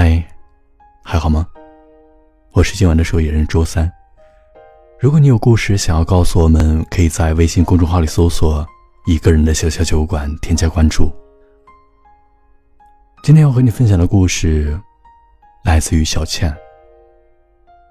嗨，还好吗？我是今晚的守夜人周三。如果你有故事想要告诉我们，可以在微信公众号里搜索“一个人的小小酒馆”，添加关注。今天要和你分享的故事来自于小倩，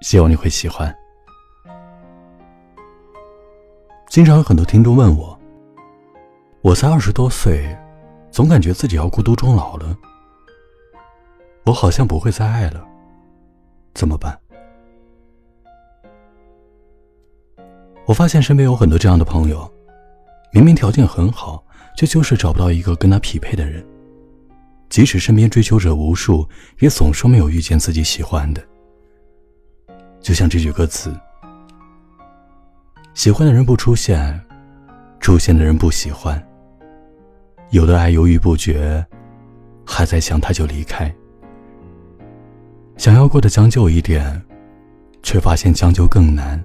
希望你会喜欢。经常有很多听众问我，我才二十多岁，总感觉自己要孤独终老了。我好像不会再爱了，怎么办？我发现身边有很多这样的朋友，明明条件很好，却就是找不到一个跟他匹配的人。即使身边追求者无数，也总说没有遇见自己喜欢的。就像这句歌词：“喜欢的人不出现，出现的人不喜欢。有的爱犹豫不决，还在想他就离开。”想要过得将就一点，却发现将就更难。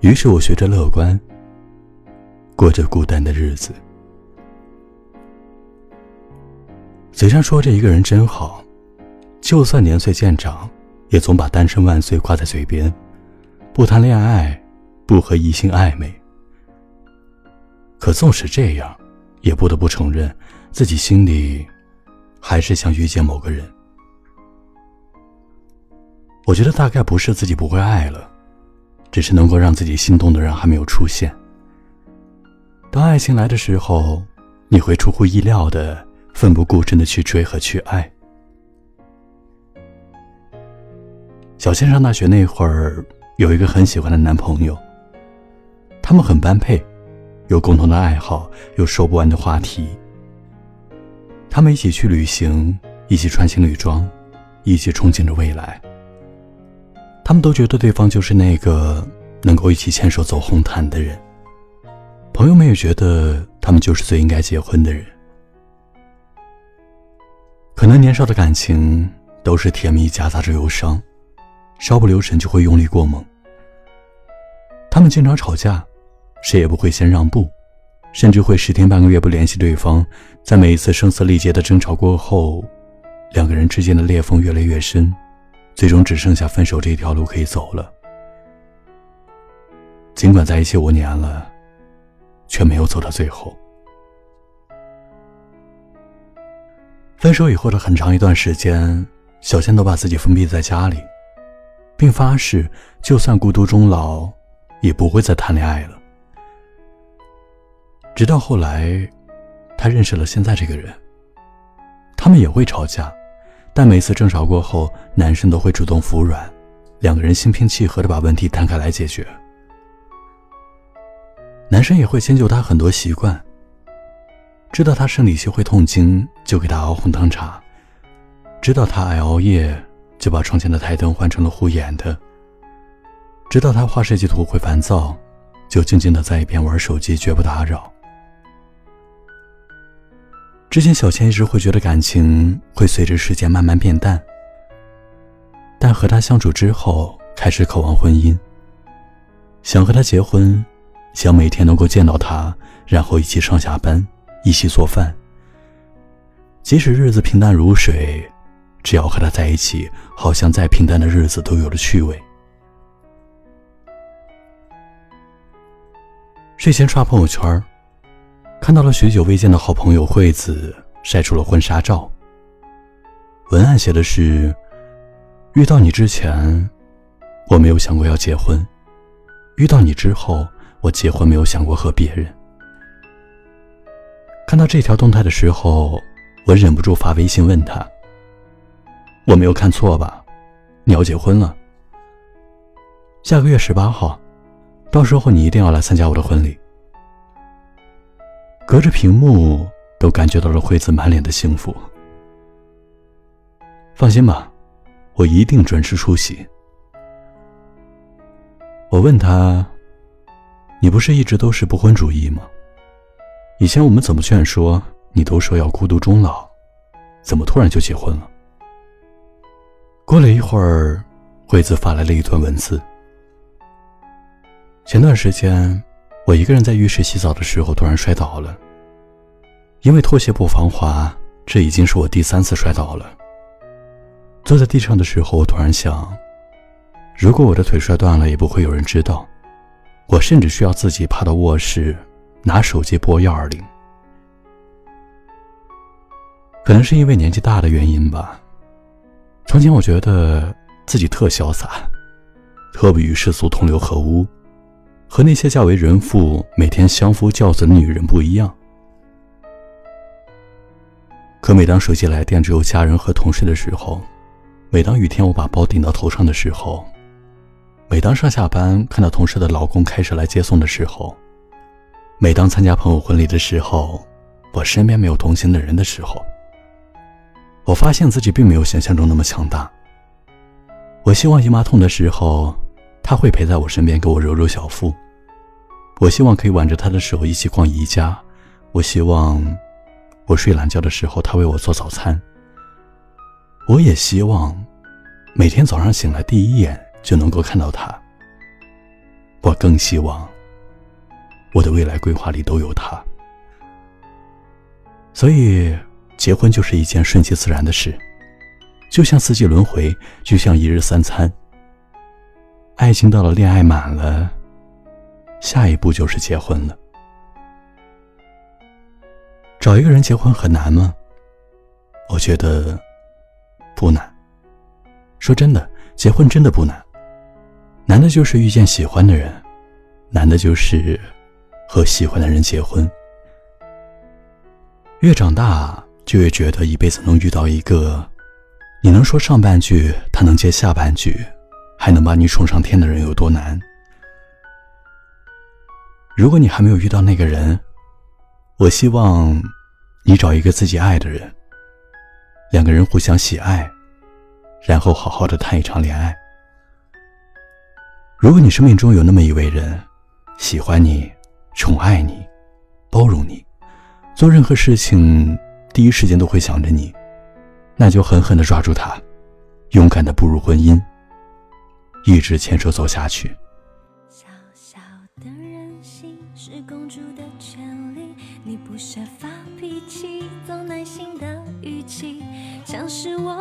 于是我学着乐观，过着孤单的日子。嘴上说着一个人真好，就算年岁渐长，也总把“单身万岁”挂在嘴边，不谈恋爱，不和异性暧昧。可纵使这样，也不得不承认，自己心里还是想遇见某个人。我觉得大概不是自己不会爱了，只是能够让自己心动的人还没有出现。当爱情来的时候，你会出乎意料的奋不顾身的去追和去爱。小倩上大学那会儿，有一个很喜欢的男朋友。他们很般配，有共同的爱好，有说不完的话题。他们一起去旅行，一起穿情侣装，一起憧憬着未来。他们都觉得对方就是那个能够一起牵手走红毯的人，朋友们也觉得他们就是最应该结婚的人。可能年少的感情都是甜蜜夹杂着忧伤，稍不留神就会用力过猛。他们经常吵架，谁也不会先让步，甚至会十天半个月不联系对方。在每一次声嘶力竭的争吵过后，两个人之间的裂缝越来越深。最终只剩下分手这一条路可以走了。尽管在一起五年了，却没有走到最后。分手以后的很长一段时间，小倩都把自己封闭在家里，并发誓，就算孤独终老，也不会再谈恋爱了。直到后来，她认识了现在这个人，他们也会吵架。但每次争吵过后，男生都会主动服软，两个人心平气和的把问题摊开来解决。男生也会迁就她很多习惯，知道她生理期会痛经，就给她熬红糖茶；知道她爱熬夜，就把床前的台灯换成了护眼的；知道她画设计图会烦躁，就静静的在一边玩手机，绝不打扰。之前，小倩一直会觉得感情会随着时间慢慢变淡，但和他相处之后，开始渴望婚姻，想和他结婚，想每天能够见到他，然后一起上下班，一起做饭。即使日子平淡如水，只要和他在一起，好像再平淡的日子都有了趣味。睡前刷朋友圈看到了许久未见的好朋友惠子晒出了婚纱照。文案写的是：“遇到你之前，我没有想过要结婚；遇到你之后，我结婚没有想过和别人。”看到这条动态的时候，我忍不住发微信问他：“我没有看错吧？你要结婚了？下个月十八号，到时候你一定要来参加我的婚礼。”隔着屏幕都感觉到了惠子满脸的幸福。放心吧，我一定准时出席。我问他：“你不是一直都是不婚主义吗？以前我们怎么劝说你都说要孤独终老，怎么突然就结婚了？”过了一会儿，惠子发来了一段文字：“前段时间。”我一个人在浴室洗澡的时候突然摔倒了，因为拖鞋不防滑，这已经是我第三次摔倒了。坐在地上的时候，我突然想，如果我的腿摔断了，也不会有人知道。我甚至需要自己爬到卧室，拿手机拨幺二零。可能是因为年纪大的原因吧。从前我觉得自己特潇洒，特不与世俗同流合污，和那些嫁为人妇、每天相夫教子的女人不一样。可每当手机来电只有家人和同事的时候，每当雨天我把包顶到头上的时候，每当上下班看到同事的老公开车来接送的时候，每当参加朋友婚礼的时候，我身边没有同行的人的时候，我发现自己并没有想象中那么强大。我希望姨妈痛的时候，他会陪在我身边给我揉揉小腹；我希望可以挽着他的手一起逛宜家；我希望。我睡懒觉的时候，他为我做早餐。我也希望每天早上醒来第一眼就能够看到他。我更希望我的未来规划里都有他。所以，结婚就是一件顺其自然的事，就像四季轮回，就像一日三餐。爱情到了恋爱满了，下一步就是结婚了。找一个人结婚很难吗？我觉得不难。说真的，结婚真的不难，难的就是遇见喜欢的人，难的就是和喜欢的人结婚。越长大，就越觉得一辈子能遇到一个你能说上半句，他能接下半句，还能把你宠上天的人有多难。如果你还没有遇到那个人，我希望。你找一个自己爱的人，两个人互相喜爱，然后好好的谈一场恋爱。如果你生命中有那么一位人，喜欢你、宠爱你、包容你，做任何事情第一时间都会想着你，那就狠狠的抓住他，勇敢的步入婚姻，一直牵手走下去。小小的任性是公主的权利，你不舍发脾气，总耐心的语气，像是我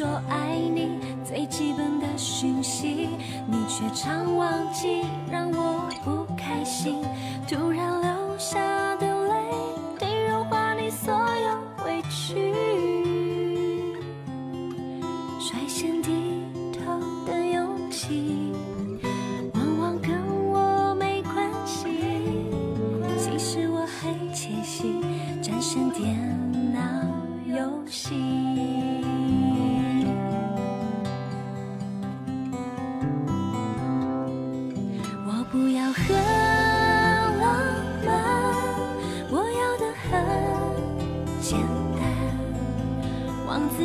说爱你最基本的讯息，你却常忘记，让我不开心。突然流下的泪，滴融化你所有委屈。率先低头的勇气，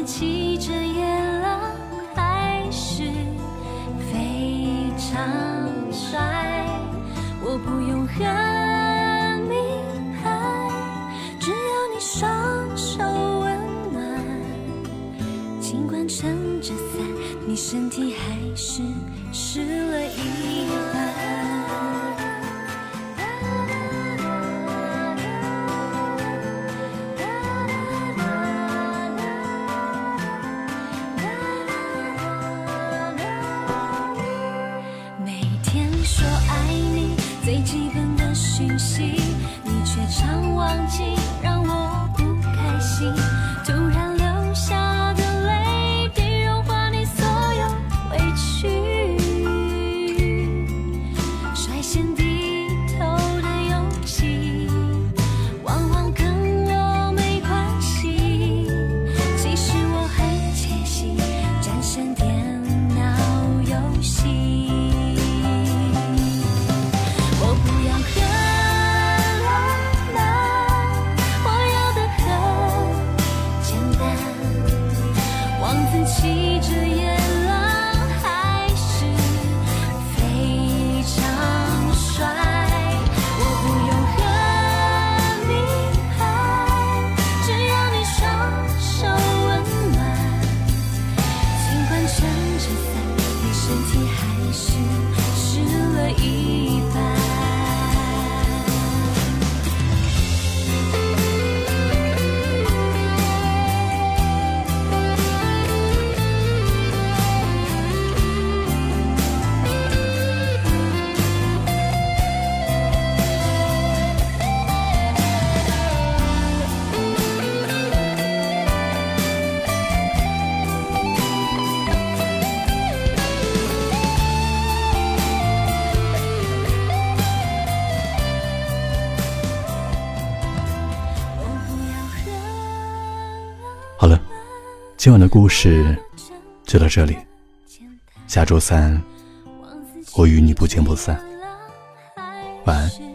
骑着野狼还是非常帅，我不用很厉害，只要你双手温暖。尽管撑着伞，你身体还是湿了一好了，今晚的故事就到这里。下周三，我与你不见不散。晚安。